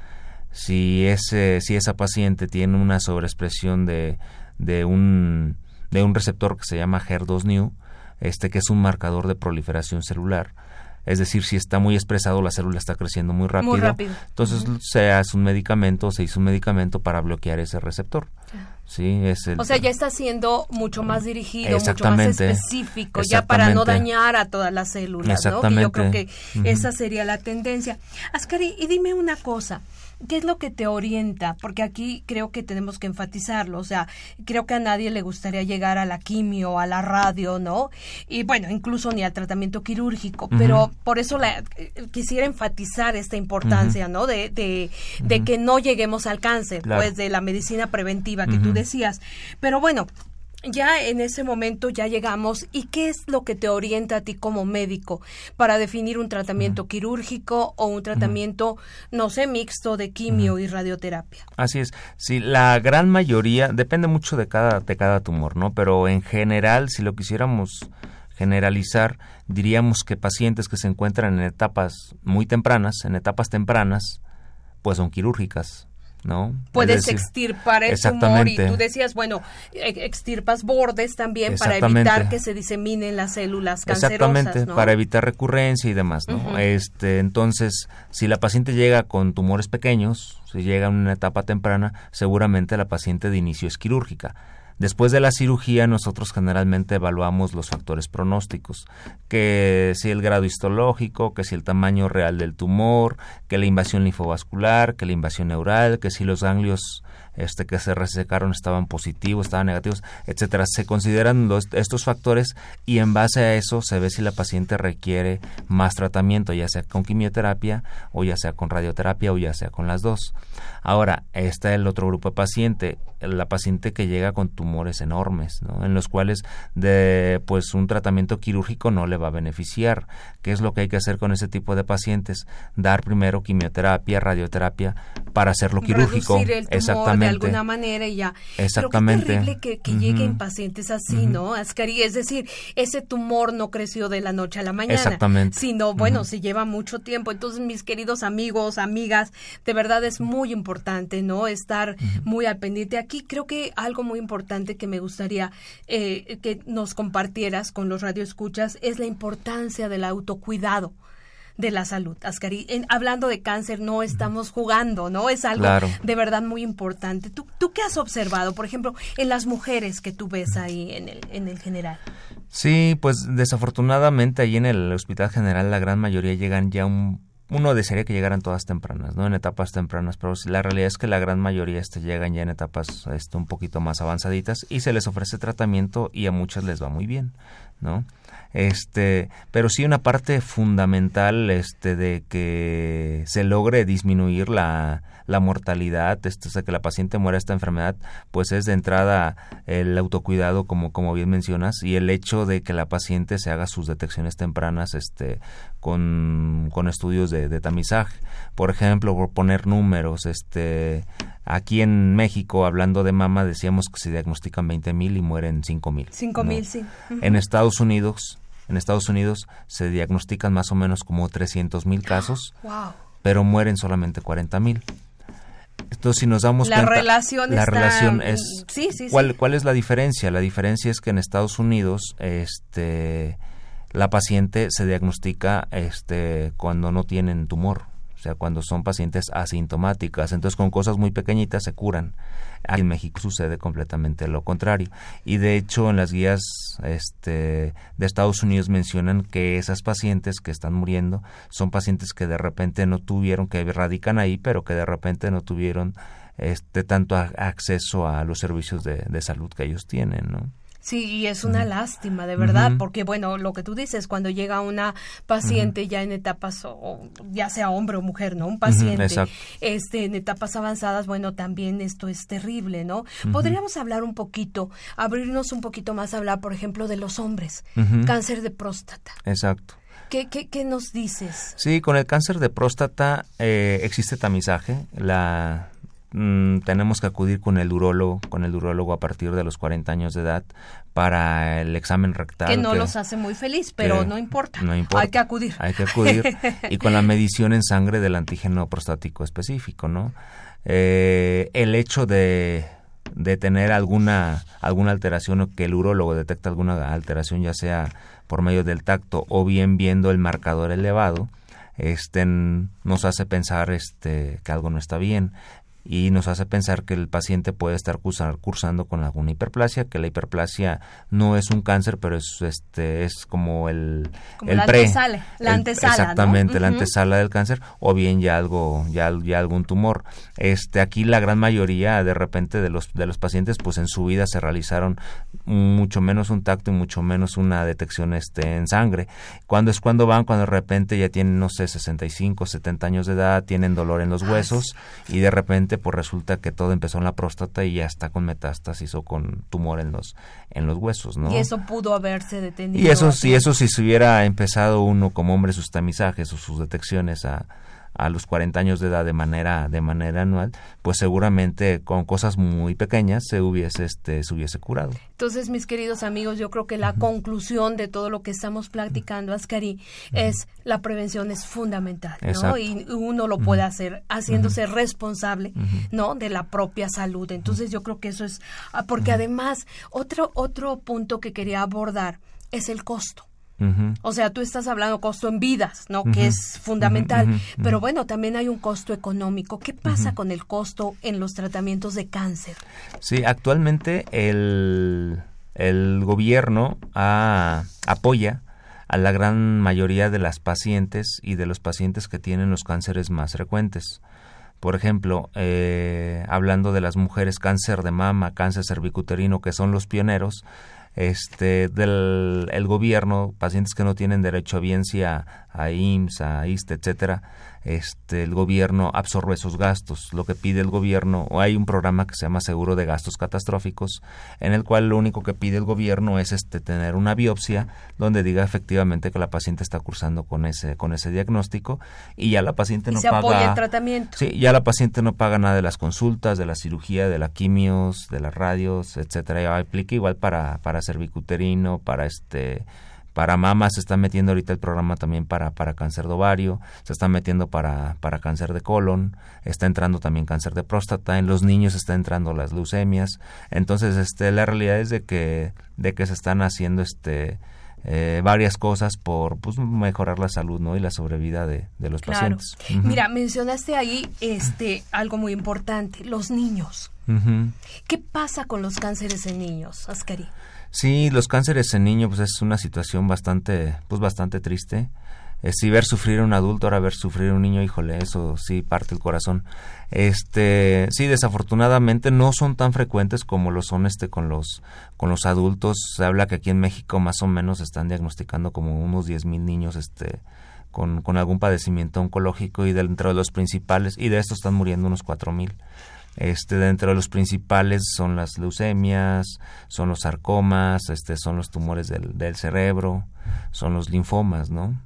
si ese si esa paciente tiene una sobreexpresión de, de un de un receptor que se llama HER2-Neu, este que es un marcador de proliferación celular. Es decir, si está muy expresado, la célula está creciendo muy rápido. Entonces se hace un medicamento, se hizo un medicamento para bloquear ese receptor. Sí, es o sea, ya está siendo mucho más dirigido, mucho más específico, ya para no dañar a todas las células, ¿no? Que yo creo que esa sería la tendencia. Ascari, y dime una cosa, ¿Qué es lo que te orienta? Porque aquí creo que tenemos que enfatizarlo. O sea, creo que a nadie le gustaría llegar a la quimio, a la radio, ¿no? Y bueno, incluso ni al tratamiento quirúrgico. Pero por eso la, eh, quisiera enfatizar esta importancia, ¿no? De, de, de, que no lleguemos al cáncer, pues de la medicina preventiva que tú decías. Pero bueno, ya en ese momento ya llegamos y qué es lo que te orienta a ti como médico para definir un tratamiento quirúrgico o un tratamiento no sé mixto de quimio y radioterapia. Así es. Sí, la gran mayoría depende mucho de cada de cada tumor, ¿no? Pero en general si lo quisiéramos generalizar, diríamos que pacientes que se encuentran en etapas muy tempranas, en etapas tempranas, pues son quirúrgicas ¿no? Puedes extirpar el tumor y tú decías, bueno, e, extirpas bordes también para evitar que se diseminen las células cancerosas, Exactamente, para evitar recurrencia y demás, ¿no? Este, entonces, si la paciente llega con tumores pequeños, si llega en una etapa temprana, seguramente la paciente de inicio es quirúrgica Después de la cirugía nosotros generalmente evaluamos los factores pronósticos, que si el grado histológico, que si el tamaño real del tumor, que la invasión linfovascular, que la invasión neural, que si los ganglios este que se resecaron estaban positivos, estaban negativos, etcétera. Se consideran estos factores y en base a eso se ve si la paciente requiere más tratamiento, ya sea con quimioterapia o ya sea con radioterapia o ya sea con las dos. Ahora, está el otro grupo de paciente, la paciente que llega con tumores enormes, ¿no? en los cuales de pues un tratamiento quirúrgico no le va a beneficiar. ¿Qué es lo que hay que hacer con ese tipo de pacientes? Dar primero quimioterapia, radioterapia para hacerlo quirúrgico. Exactamente de alguna manera y ya. Exactamente. Pero qué terrible que, lleguen pacientes así, ¿no, Ascari? Es decir, ese tumor no creció de la noche a la mañana. Exactamente. Sino, bueno, si lleva mucho tiempo. Entonces, mis queridos amigos, amigas, de verdad es muy importante, ¿no? Estar muy al pendiente. Aquí creo que algo muy importante que me gustaría eh, que nos compartieras con los radioescuchas es la importancia del autocuidado de la salud. Ascari, hablando de cáncer, no estamos jugando, ¿no? Es algo de verdad muy importante. ¿Tú, ¿Tú qué has observado, por ejemplo, en las mujeres que tú ves ahí en el, en el general? Sí, pues desafortunadamente ahí en el Hospital General la gran mayoría llegan ya un uno desearía que llegaran todas tempranas, ¿no? En etapas tempranas, pero la realidad es que la gran mayoría este, llegan ya en etapas este, un poquito más avanzaditas y se les ofrece tratamiento y a muchas les va muy bien, ¿no? Este, pero sí una parte fundamental este, de que se logre disminuir la, la mortalidad, este, o sea, que la paciente muera esta enfermedad, pues es de entrada el autocuidado, como, como bien mencionas, y el hecho de que la paciente se haga sus detecciones tempranas este, con, con estudios de, de tamizaje. Por ejemplo, por poner números, este, aquí en México, hablando de mama, decíamos que se diagnostican 20.000 y mueren 5.000. 5.000, sí. En Estados Unidos, en Estados Unidos se diagnostican más o menos como 300.000 casos, wow. pero mueren solamente 40.000. Entonces, si nos damos la cuenta, relación la está- relación es sí, sí, sí. ¿cuál, ¿cuál es la diferencia? La diferencia es que en Estados Unidos, este, la paciente se diagnostica, este, cuando no tienen tumor, o sea, cuando son pacientes asintomáticas, entonces con cosas muy pequeñitas se curan. En México sucede completamente lo contrario. Y de hecho, en las guías este, de Estados Unidos mencionan que esas pacientes que están muriendo son pacientes que de repente no tuvieron, que radican ahí, pero que de repente no tuvieron este tanto acceso a los servicios de, de salud que ellos tienen, ¿no? Sí, y es una lástima, de verdad, porque bueno, lo que tú dices, cuando llega una paciente ya en etapas, o- ya sea hombre o mujer, ¿no? Un paciente, este, en etapas avanzadas, bueno, también esto es terrible, ¿no? Podríamos hablar un poquito, abrirnos un poquito más a hablar, por ejemplo, de los hombres, cáncer de próstata. Exacto. ¿Qué, qué, qué nos dices? Sí, con el cáncer de próstata eh, existe tamizaje. La mm, tenemos que acudir con el urólogo, con el urólogo a partir de los 40 años de edad para el examen rectal. Que no que- los hace muy feliz, pero no importa. no importa. Hay que acudir. Hay que acudir y con la medición en sangre del antígeno prostático específico, ¿no? Eh, el hecho de, de tener alguna alguna alteración o que el urólogo detecta alguna alteración, ya sea por medio del tacto o bien viendo el marcador elevado, este nos hace pensar este que algo no está bien y nos hace pensar que el paciente puede estar cursar- cursando con alguna hiperplasia, que la hiperplasia no es un cáncer, pero es este es como el Como el la pre, antesala, la el- antesala, ¿no? exactamente, la antesala del cáncer o bien ya algo ya, ya algún tumor. Este aquí la gran mayoría de repente de los de los pacientes pues en su vida se realizaron mucho menos un tacto y mucho menos una detección este en sangre. Cuando es cuando van cuando de repente ya tienen no sé 65, 70 años de edad, tienen dolor en los Ah, huesos y de repente pues resulta que todo empezó en la próstata y ya está con metástasis o con tumor en los en los huesos, ¿no? Y eso pudo haberse detenido. Y eso, sí, eso si se hubiera empezado uno como hombre sus tamizajes o sus detecciones a, a los 40 años de edad de manera de manera anual, pues seguramente con cosas muy pequeñas se hubiese este se hubiese curado. Entonces, mis queridos amigos, yo creo que la conclusión de todo lo que estamos platicando, Ascari, es la prevención es fundamental, ¿no? Y uno lo puede hacer haciéndose responsable, ¿no? De la propia salud. Entonces, yo creo que eso es, ah, porque además, otro, otro punto que quería abordar es el costo. O sea, tú estás hablando costo en vidas, ¿no? Que es fundamental. Pero bueno, también hay un costo económico. ¿Qué pasa con el costo en los tratamientos de cáncer? Sí, actualmente el, el gobierno ah, apoya a la gran mayoría de las pacientes y de los pacientes que tienen los cánceres más frecuentes. Por ejemplo, eh, hablando de las mujeres cáncer de mama, cáncer cervicuterino, que son los pioneros, este, del el gobierno, pacientes que no tienen derecho a biencia a IMSS, a ISTE, etcétera, este, el gobierno absorbe esos gastos. Lo que pide el gobierno, o hay un programa que se llama Seguro de Gastos Catastróficos, en el cual lo único que pide el gobierno es este, tener una biopsia donde diga efectivamente que la paciente está cursando con ese, con ese diagnóstico y ya la paciente Y no se paga. apoya el tratamiento. Sí, ya la paciente no paga nada de las consultas, de la cirugía, de la quimios, de las radios, etcétera. Ya aplica igual para para cervicuterino, para este para mama se está metiendo ahorita el programa también para para cáncer de ovario, se está metiendo para para cáncer de colon, está entrando también cáncer de próstata, en los niños está entrando las leucemias. Entonces, este la realidad es de que de que se están haciendo este eh, varias cosas por pues, mejorar la salud ¿no? y la sobrevida de, los pacientes. Mira, mencionaste ahí este algo muy importante, los niños. ¿Qué pasa con los cánceres en niños, Ascari? Sí, los cánceres en niños pues es una situación bastante pues bastante triste. Eh, si ver sufrir a un adulto, ahora ver sufrir a un niño, híjole, eso sí parte el corazón. Este, sí, desafortunadamente no son tan frecuentes como lo son este con los con los adultos. Se habla que aquí en México más o menos están diagnosticando como unos 10.000 niños este con, con algún padecimiento oncológico y dentro de los principales y de estos están muriendo unos 4.000. Este, dentro de los principales son las leucemias, son los sarcomas, este, son los tumores del, del cerebro, son los linfomas, ¿no?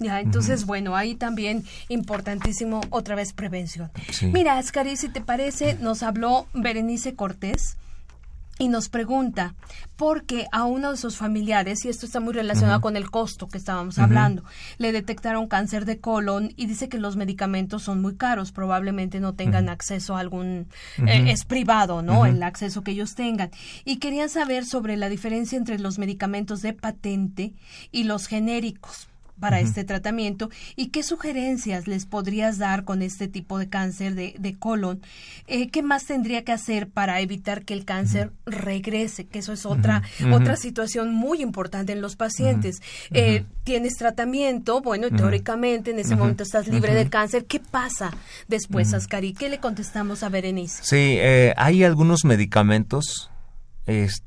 Ya, entonces, bueno, ahí también importantísimo otra vez prevención. Mira, Ascari, si te parece, nos habló Berenice Cortés y nos pregunta por qué a uno de sus familiares, y esto está muy relacionado con el costo que estábamos hablando, le detectaron cáncer de colon y dice que los medicamentos son muy caros, probablemente no tengan acceso a algún, eh, es privado, ¿no? El acceso que ellos tengan. Y querían saber sobre la diferencia entre los medicamentos de patente y los genéricos para este tratamiento y qué sugerencias les podrías dar con este tipo de cáncer de, colon. Eh, ¿Qué más tendría que hacer para evitar que el cáncer regrese? Que eso es otra, otra situación muy importante en los pacientes. Eh, tienes tratamiento, bueno, teóricamente en ese momento estás libre del cáncer. ¿Qué pasa después, Ascari? ¿Qué le contestamos a Berenice? Sí, eh, hay algunos medicamentos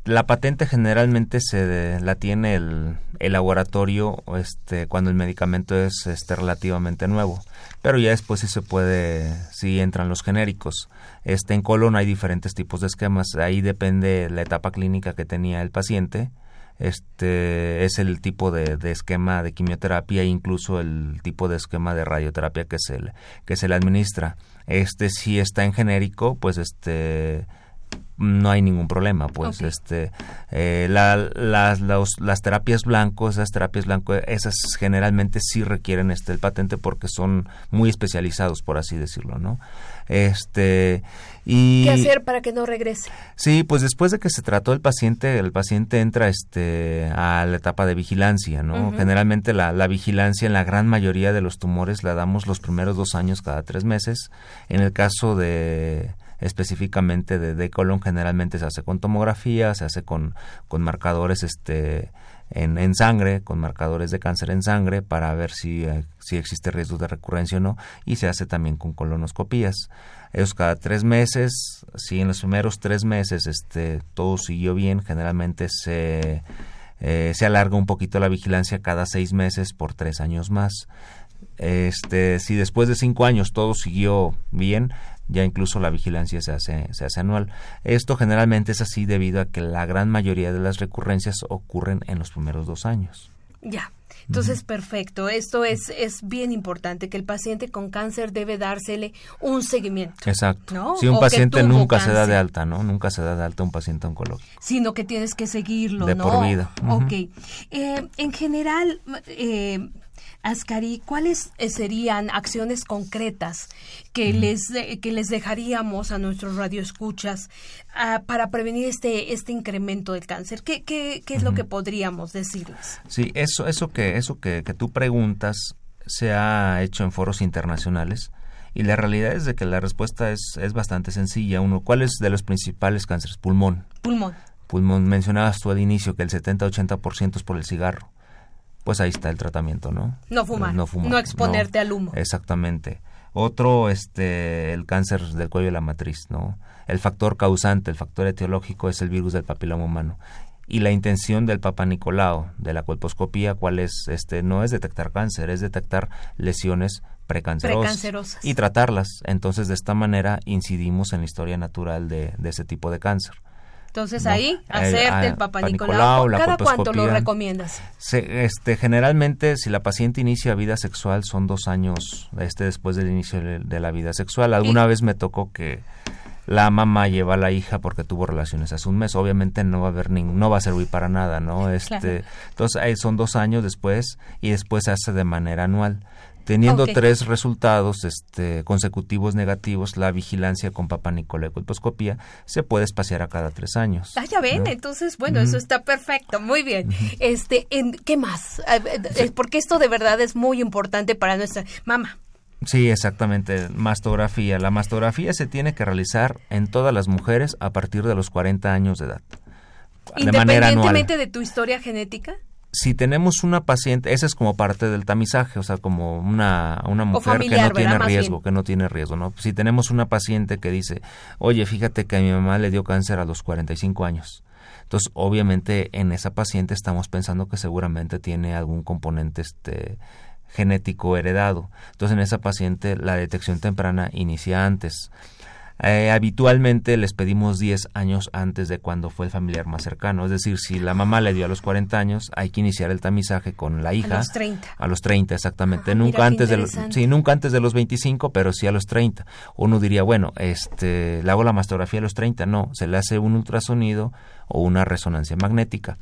la patente generalmente se la tiene el, el, laboratorio este, cuando el medicamento es este, relativamente nuevo, pero ya después sí se puede, sí entran los genéricos. Este, en colon hay diferentes tipos de esquemas, ahí depende la etapa clínica que tenía el paciente, este es el tipo de, esquema de quimioterapia e incluso el tipo de esquema de radioterapia que se le, que se le administra. Este si está en genérico, pues este no hay ningún problema pues este eh, las, las terapias blancos esas terapias blancos esas generalmente sí requieren este el patente porque son muy especializados por así decirlo no este y qué hacer para que no regrese sí pues después de que se trató el paciente el paciente entra este a la etapa de vigilancia no generalmente la, la vigilancia en la gran mayoría de los tumores la damos los primeros dos años cada tres meses. En el caso de específicamente de, de colon generalmente se hace con tomografía, se hace con, con marcadores este en, en, sangre, con marcadores de cáncer en sangre para ver si, eh, si existe riesgo de recurrencia o no, y se hace también con colonoscopías. Ellos cada tres meses, si en los primeros tres meses este, todo siguió bien, generalmente se, eh, se alarga un poquito la vigilancia cada seis meses por tres años más. Este, si después de cinco años todo siguió bien, ya incluso la vigilancia se hace, se hace anual. Esto generalmente es así debido a que la gran mayoría de las recurrencias ocurren en los primeros dos años. Ya. Entonces, perfecto. Esto es, es bien importante, que el paciente con cáncer debe dársele un seguimiento. Exacto. Si un paciente nunca se da de alta, ¿no? Nunca se da de alta un paciente oncológico. Sino que tienes que seguirlo, de por vida. Ok. Eh, en general, eh, Ascari, ¿cuáles eh, serían acciones concretas que, les, que les dejaríamos a nuestros radioescuchas uh, para prevenir este, este incremento del cáncer? ¿Qué, qué, qué es lo que podríamos decirles? Sí, eso, eso, que, eso que, que tú preguntas se ha hecho en foros internacionales. Y la realidad es de que la respuesta es, es bastante sencilla. Uno, ¿cuál es de los principales cánceres? Pulmón. Pulmón. Pulmón. Mencionabas tú al inicio que el 70-80% es por el cigarro pues ahí está el tratamiento, ¿no? No fumar, no, fumar, no exponerte al humo. Exactamente. Otro, este, el cáncer del cuello de la matriz, ¿no? El factor causante, el factor etiológico es el virus del papiloma humano. Y la intención del Papa Nicolau, de la colposcopía, ¿cuál es? Este, no es detectar cáncer, es detectar lesiones precancerosas, precancerosas. y tratarlas. Entonces, de esta manera incidimos en la historia natural de, de ese tipo de cáncer. Entonces ahí, hacerte el, Papa Nicolau. ¿Cada cuánto lo recomiendas? este, generalmente, si la paciente inicia vida sexual, son dos años este, después del inicio de, la vida sexual. Alguna vez me tocó que la mamá lleva a la hija porque tuvo relaciones hace un mes. Obviamente no va a haber ningún, no va a servir para nada, ¿no? Este, Entonces ahí son dos años después y después se hace de manera anual. Teniendo tres resultados este, consecutivos negativos, la vigilancia con Papa Nicolau colposcopía se puede espaciar a cada tres años. Ah, ya ven, ¿no? entonces, bueno, eso está perfecto, muy bien. Este, en, ¿qué más? Eh, Porque esto de verdad es muy importante para nuestra mamá. Sí, exactamente. Mastografía. La mastografía se tiene que realizar en todas las mujeres a partir de los 40 años de edad. De manera anual. Independientemente de tu historia genética. Si tenemos una paciente, esa es como parte del tamizaje, o sea, como una, una mujer familiar, que no tiene riesgo, que no tiene riesgo, ¿no? Si tenemos una paciente que dice, oye, fíjate que a mi mamá le dio cáncer a los 45 años. Entonces, obviamente, en esa paciente estamos pensando que seguramente tiene algún componente este, genético heredado. Entonces, en esa paciente la detección temprana inicia antes. Eh, habitualmente les pedimos 10 años antes de cuando fue el familiar más cercano. Es decir, si la mamá le dio a los 40 años, hay que iniciar el tamizaje con la hija. A los 30. A los 30, exactamente. Nunca antes de los, sí, nunca antes de los 25, pero sí a los 30. Uno diría, bueno, este, le hago la mastografía a los 30. No, se le hace un ultrasonido o una resonancia magnética.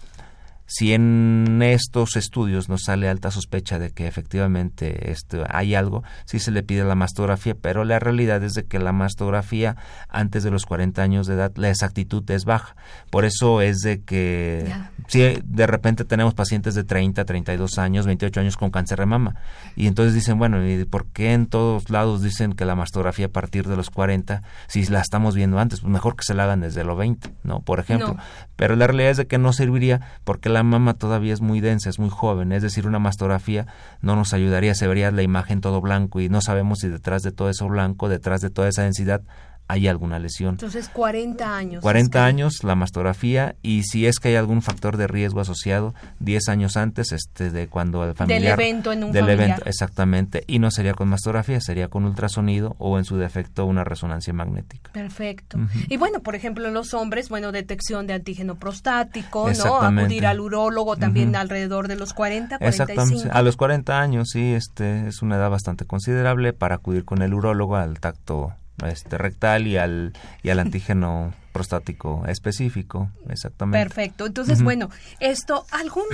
Si en estos estudios nos sale alta sospecha de que efectivamente este, hay algo, sí se le pide la mastografía, pero la realidad es de que la mastografía antes de los 40 años de edad, la exactitud es baja. Por eso es de que si de repente tenemos pacientes de 30, 32 años, 28 años con cáncer de mama, y entonces dicen, bueno, ¿y por qué en todos lados dicen que la mastografía a partir de los 40, si la estamos viendo antes, pues mejor que se la hagan desde los 20, ¿no? Por ejemplo. No. Pero la realidad es de que no serviría porque la mama todavía es muy densa, es muy joven, es decir, una mastografía no nos ayudaría, se vería la imagen todo blanco y no sabemos si detrás de todo eso blanco, detrás de toda esa densidad, hay alguna lesión. Entonces, 40 años. 40 Oscar. años la mastografía y si es que hay algún factor de riesgo asociado 10 años antes este de cuando el familiar evento en un del familiar. evento exactamente y no sería con mastografía sería con ultrasonido o en su defecto una resonancia magnética Perfecto. Y bueno, por ejemplo, en los hombres, bueno, detección de antígeno prostático, ¿no? Exactamente. Acudir al urólogo también alrededor de los 40, Exactamente. 45. A los 40 años, sí, este es una edad bastante considerable para acudir con el urólogo al tacto este rectal y al y al antígeno prostático específico, exactamente. Perfecto. Entonces, bueno, esto, algún,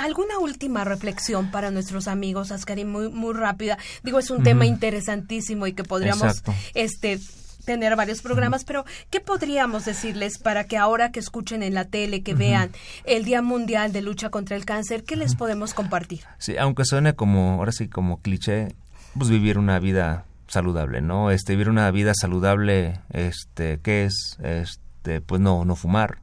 alguna última reflexión para nuestros amigos, Ascari, muy, muy rápida. Digo, es un tema interesantísimo y que podríamos, Exacto. este tener varios programas, pero ¿qué podríamos decirles para que ahora que escuchen en la tele, que vean el Día Mundial de Lucha contra el Cáncer, qué les podemos compartir? Sí, aunque suene como, ahora sí, como cliché, pues vivir una vida saludable, ¿no? Este, vivir una vida saludable, este, ¿qué es? Este, pues no, no fumar,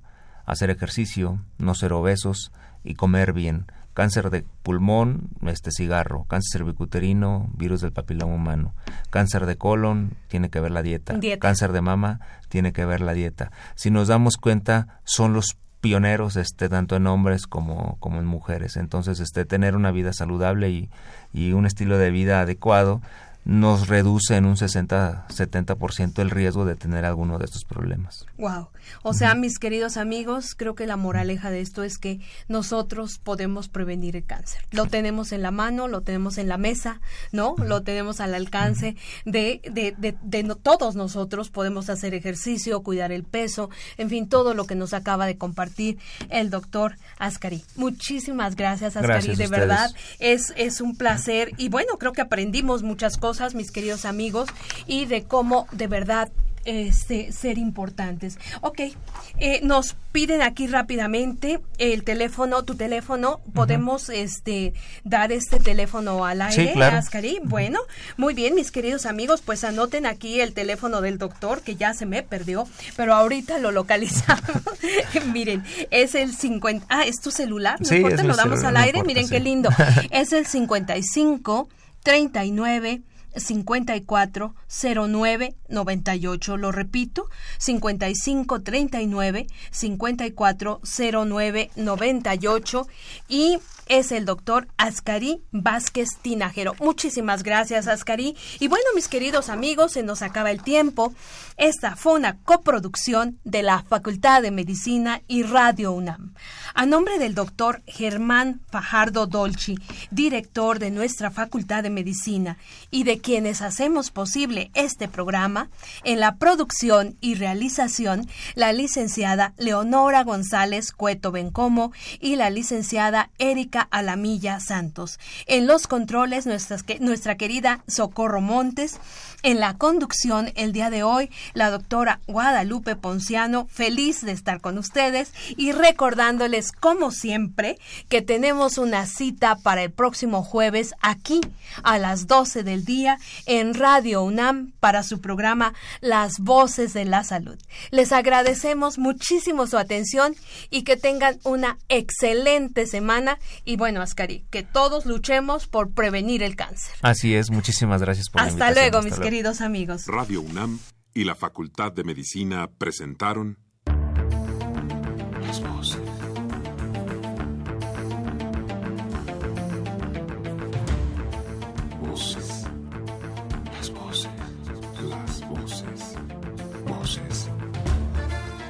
hacer ejercicio, no ser obesos y comer bien. Cáncer de pulmón, este cigarro, cáncer cervicuterino, virus del papiloma humano, cáncer de colon, tiene que ver la dieta, Dieta. cáncer de mama, tiene que ver la dieta. Si nos damos cuenta, son los pioneros este tanto en hombres como, como en mujeres entonces este tener una vida saludable y, y un estilo de vida adecuado nos reduce en un 60-70% el riesgo de tener alguno de estos problemas. Wow. O sea, mis queridos amigos, creo que la moraleja de esto es que nosotros podemos prevenir el cáncer. Lo tenemos en la mano, lo tenemos en la mesa, ¿no? Lo tenemos al alcance de, de, de, de no- todos nosotros. Podemos hacer ejercicio, cuidar el peso, en fin, todo lo que nos acaba de compartir el doctor Ascari. Muchísimas gracias, Ascari. Gracias de verdad, es, es un placer. Y bueno, creo que aprendimos muchas cosas, mis queridos amigos, y de cómo de verdad este, ser importantes. Ok, eh, nos piden aquí rápidamente el teléfono, tu teléfono, podemos este dar este teléfono al aire, Sí, claro. Ascari? Bueno, muy bien, mis queridos amigos, pues anoten aquí el teléfono del doctor, que ya se me perdió, pero ahorita lo localizamos. Miren, es el 50, ah, es tu celular, no Sí, importa, lo damos celular, al no aire, importa, miren qué lindo. Es el 55 39 54 09 98. Lo repito, 55 39 54 09 98. Y es el doctor Ascari Vázquez Tinajero. Muchísimas gracias, Ascari. Y bueno, mis queridos amigos, se nos acaba el tiempo. Esta fue una coproducción de la Facultad de Medicina y Radio UNAM. A nombre del doctor Germán Fajardo Dolci, director de nuestra Facultad de Medicina, y de quienes hacemos posible este programa, en la producción y realización, la licenciada Leonora González Cueto Bencomo y la licenciada Erika Alamilla Santos. En los controles, nuestra querida Socorro Montes. En la conducción, el día de hoy, la doctora Guadalupe Ponciano, feliz de estar con ustedes y recordándoles, como siempre, que tenemos una cita para el próximo jueves aquí a las 12 del día en Radio UNAM para su programa Las Voces de la Salud. Les agradecemos muchísimo su atención y que tengan una excelente semana y bueno, Ascari, que todos luchemos por prevenir el cáncer. Así es, muchísimas gracias por Hasta luego, mis queridos amigos. Radio UNAM y la Facultad de Medicina presentaron Las voces. Voces.